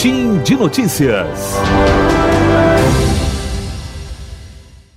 Boletim de Notícias.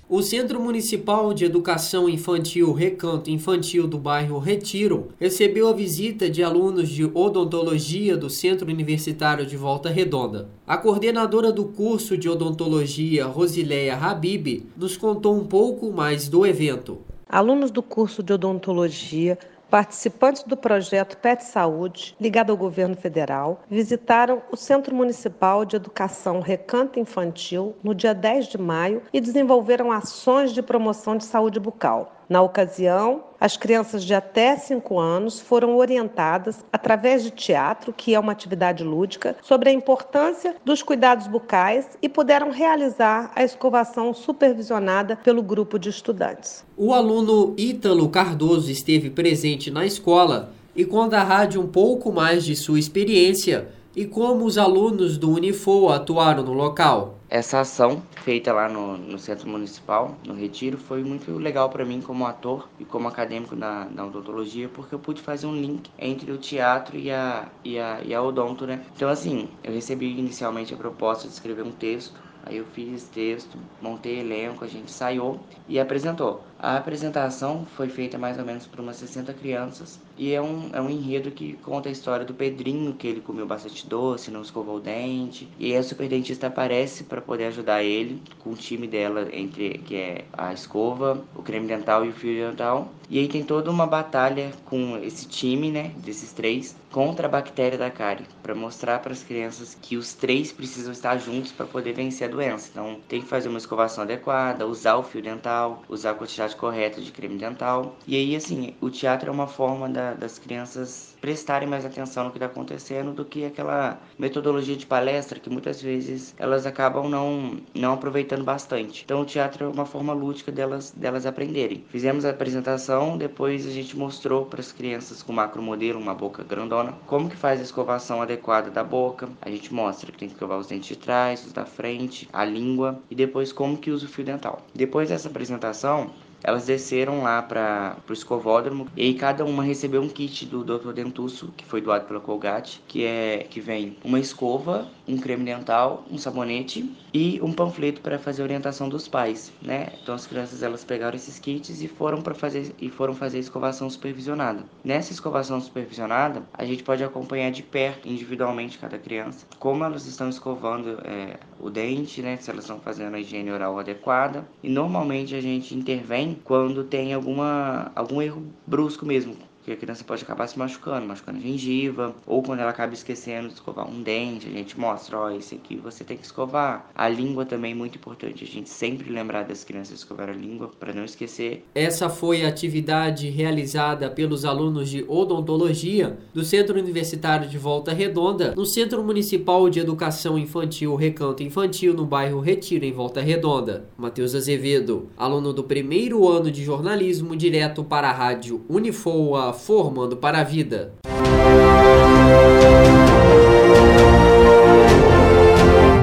O Centro Municipal de Educação Infantil Recanto Infantil do bairro Retiro recebeu a visita de alunos de odontologia do Centro Universitário de Volta Redonda. A coordenadora do curso de odontologia, Rosileia Habib, nos contou um pouco mais do evento. Alunos do curso de odontologia Participantes do projeto PET Saúde, ligado ao governo federal, visitaram o Centro Municipal de Educação Recanto Infantil no dia 10 de maio e desenvolveram ações de promoção de saúde bucal. Na ocasião, as crianças de até 5 anos foram orientadas, através de teatro, que é uma atividade lúdica, sobre a importância dos cuidados bucais e puderam realizar a escovação supervisionada pelo grupo de estudantes. O aluno Ítalo Cardoso esteve presente na escola e conta à rádio um pouco mais de sua experiência e como os alunos do Unifo atuaram no local. Essa ação feita lá no, no Centro Municipal, no Retiro, foi muito legal para mim como ator e como acadêmico na odontologia, porque eu pude fazer um link entre o teatro e a, e a, e a odonto, né? Então, assim, eu recebi inicialmente a proposta de escrever um texto Aí eu fiz texto, montei elenco, a gente ensaiou e apresentou. A apresentação foi feita mais ou menos por umas 60 crianças e é um, é um enredo que conta a história do Pedrinho, que ele comeu bastante doce, não escovou o dente. E a super dentista aparece para poder ajudar ele com o time dela, entre que é a escova, o creme dental e o fio dental. E aí tem toda uma batalha com esse time, né, desses três, contra a bactéria da cárie, para mostrar para as crianças que os três precisam estar juntos para poder vencer a doença. Então tem que fazer uma escovação adequada, usar o fio dental, usar a quantidade correta de creme dental. E aí, assim, o teatro é uma forma da, das crianças prestarem mais atenção no que está acontecendo do que aquela metodologia de palestra que muitas vezes elas acabam não, não aproveitando bastante. Então o teatro é uma forma lúdica delas, delas aprenderem. Fizemos a apresentação, depois a gente mostrou para as crianças com macromodelo, uma boca grandona, como que faz a escovação adequada da boca. A gente mostra que tem que escovar os dentes de trás, os da frente, a língua e depois como que usa o fio dental. Depois dessa apresentação, elas desceram lá para o escovódromo e cada uma recebeu um kit do Dr. Dentuço, que foi doado pela Colgate, que é que vem uma escova, um creme dental, um sabonete e um panfleto para fazer orientação dos pais, né? Então as crianças elas pegaram esses kits e foram para fazer e foram fazer escovação supervisionada. Nessa escovação supervisionada, a gente pode acompanhar de perto, individualmente cada criança, como elas estão escovando é, o dente, né? Se elas estão fazendo a higiene oral adequada. E normalmente a gente intervém quando tem alguma, algum erro brusco mesmo, que a criança pode acabar se machucando, machucando a gengiva, ou quando ela acaba esquecendo de escovar um dente, a gente mostra, ó, esse aqui você tem que escovar. A língua também é muito importante, a gente sempre lembrar das crianças escovar a língua para não esquecer. Essa foi a atividade realizada pelos alunos de odontologia do Centro Universitário de Volta Redonda, no Centro Municipal de Educação Infantil Recanto Infantil, no bairro Retiro, em Volta Redonda. Matheus Azevedo, aluno do primeiro ano de jornalismo, direto para a rádio Unifoa formando para a vida.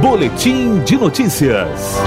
Boletim de notícias.